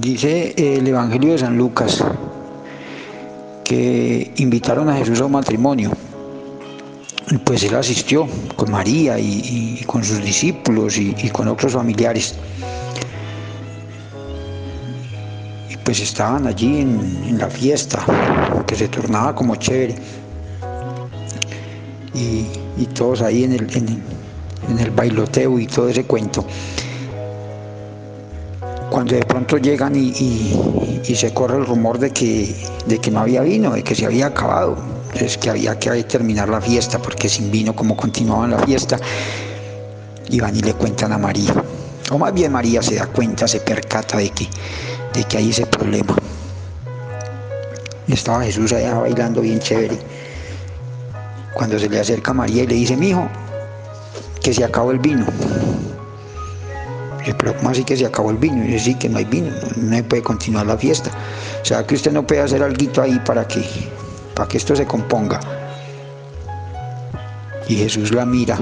Dice el Evangelio de San Lucas que invitaron a Jesús a un matrimonio. Pues él asistió con María y, con sus discípulos y, con otros familiares. Y pues estaban allí en, la fiesta, que se tornaba como chévere. Y, todos ahí en el, en el bailoteo y todo ese cuento cuando de pronto llegan y, se corre el rumor de que, de que no había vino, de que se había acabado, entonces que había que terminar la fiesta, porque sin vino como continuaban la fiesta, y van y le cuentan a María. O más bien María se da cuenta, se percata de que, de que hay ese problema. Estaba Jesús allá bailando bien chévere. Cuando se le acerca a María y le dice, mi hijo, que se acabó el vino pero ¿cómo así que se acabó el vino? Y sí, que no hay vino, no puede continuar la fiesta. O sea, que usted no puede hacer algo ahí para que, para que esto se componga. Y Jesús la mira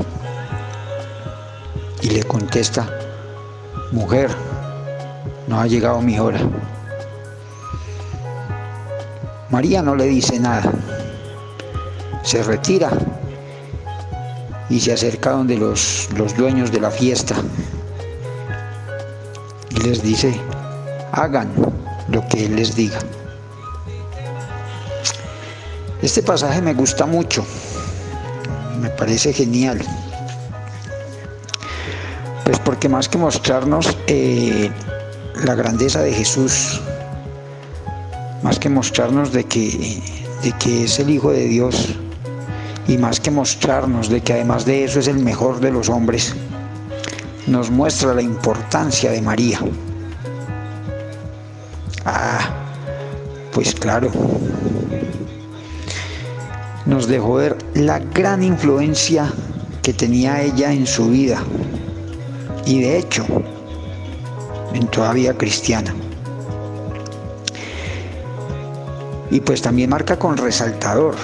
y le contesta, mujer, no ha llegado mi hora. María no le dice nada, se retira y se acerca donde los, los dueños de la fiesta les dice, hagan lo que Él les diga. Este pasaje me gusta mucho, me parece genial. Pues porque más que mostrarnos eh, la grandeza de Jesús, más que mostrarnos de que, de que es el Hijo de Dios, y más que mostrarnos de que además de eso es el mejor de los hombres, nos muestra la importancia de María. Ah, pues claro, nos dejó ver la gran influencia que tenía ella en su vida y de hecho en toda vida cristiana. Y pues también marca con resaltador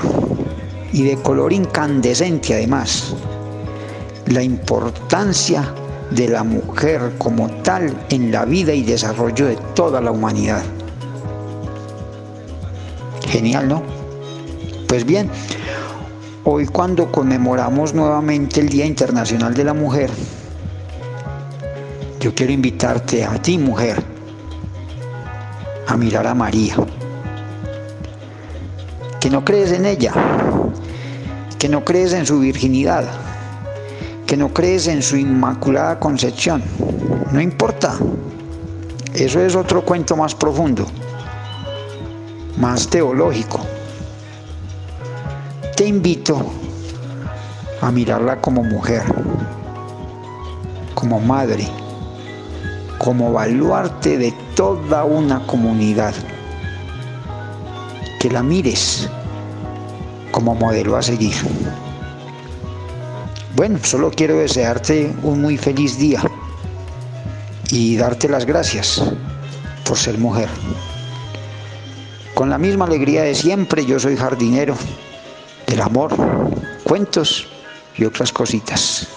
y de color incandescente además la importancia de la mujer como tal en la vida y desarrollo de toda la humanidad. Genial, ¿no? Pues bien, hoy cuando conmemoramos nuevamente el Día Internacional de la Mujer, yo quiero invitarte a ti, mujer, a mirar a María. Que no crees en ella, que no crees en su virginidad, que no crees en su inmaculada concepción. No importa. Eso es otro cuento más profundo, más teológico. Te invito a mirarla como mujer, como madre, como baluarte de toda una comunidad. Que la mires como modelo a seguir. Bueno, solo quiero desearte un muy feliz día y darte las gracias por ser mujer. Con la misma alegría de siempre, yo soy jardinero del amor, cuentos y otras cositas.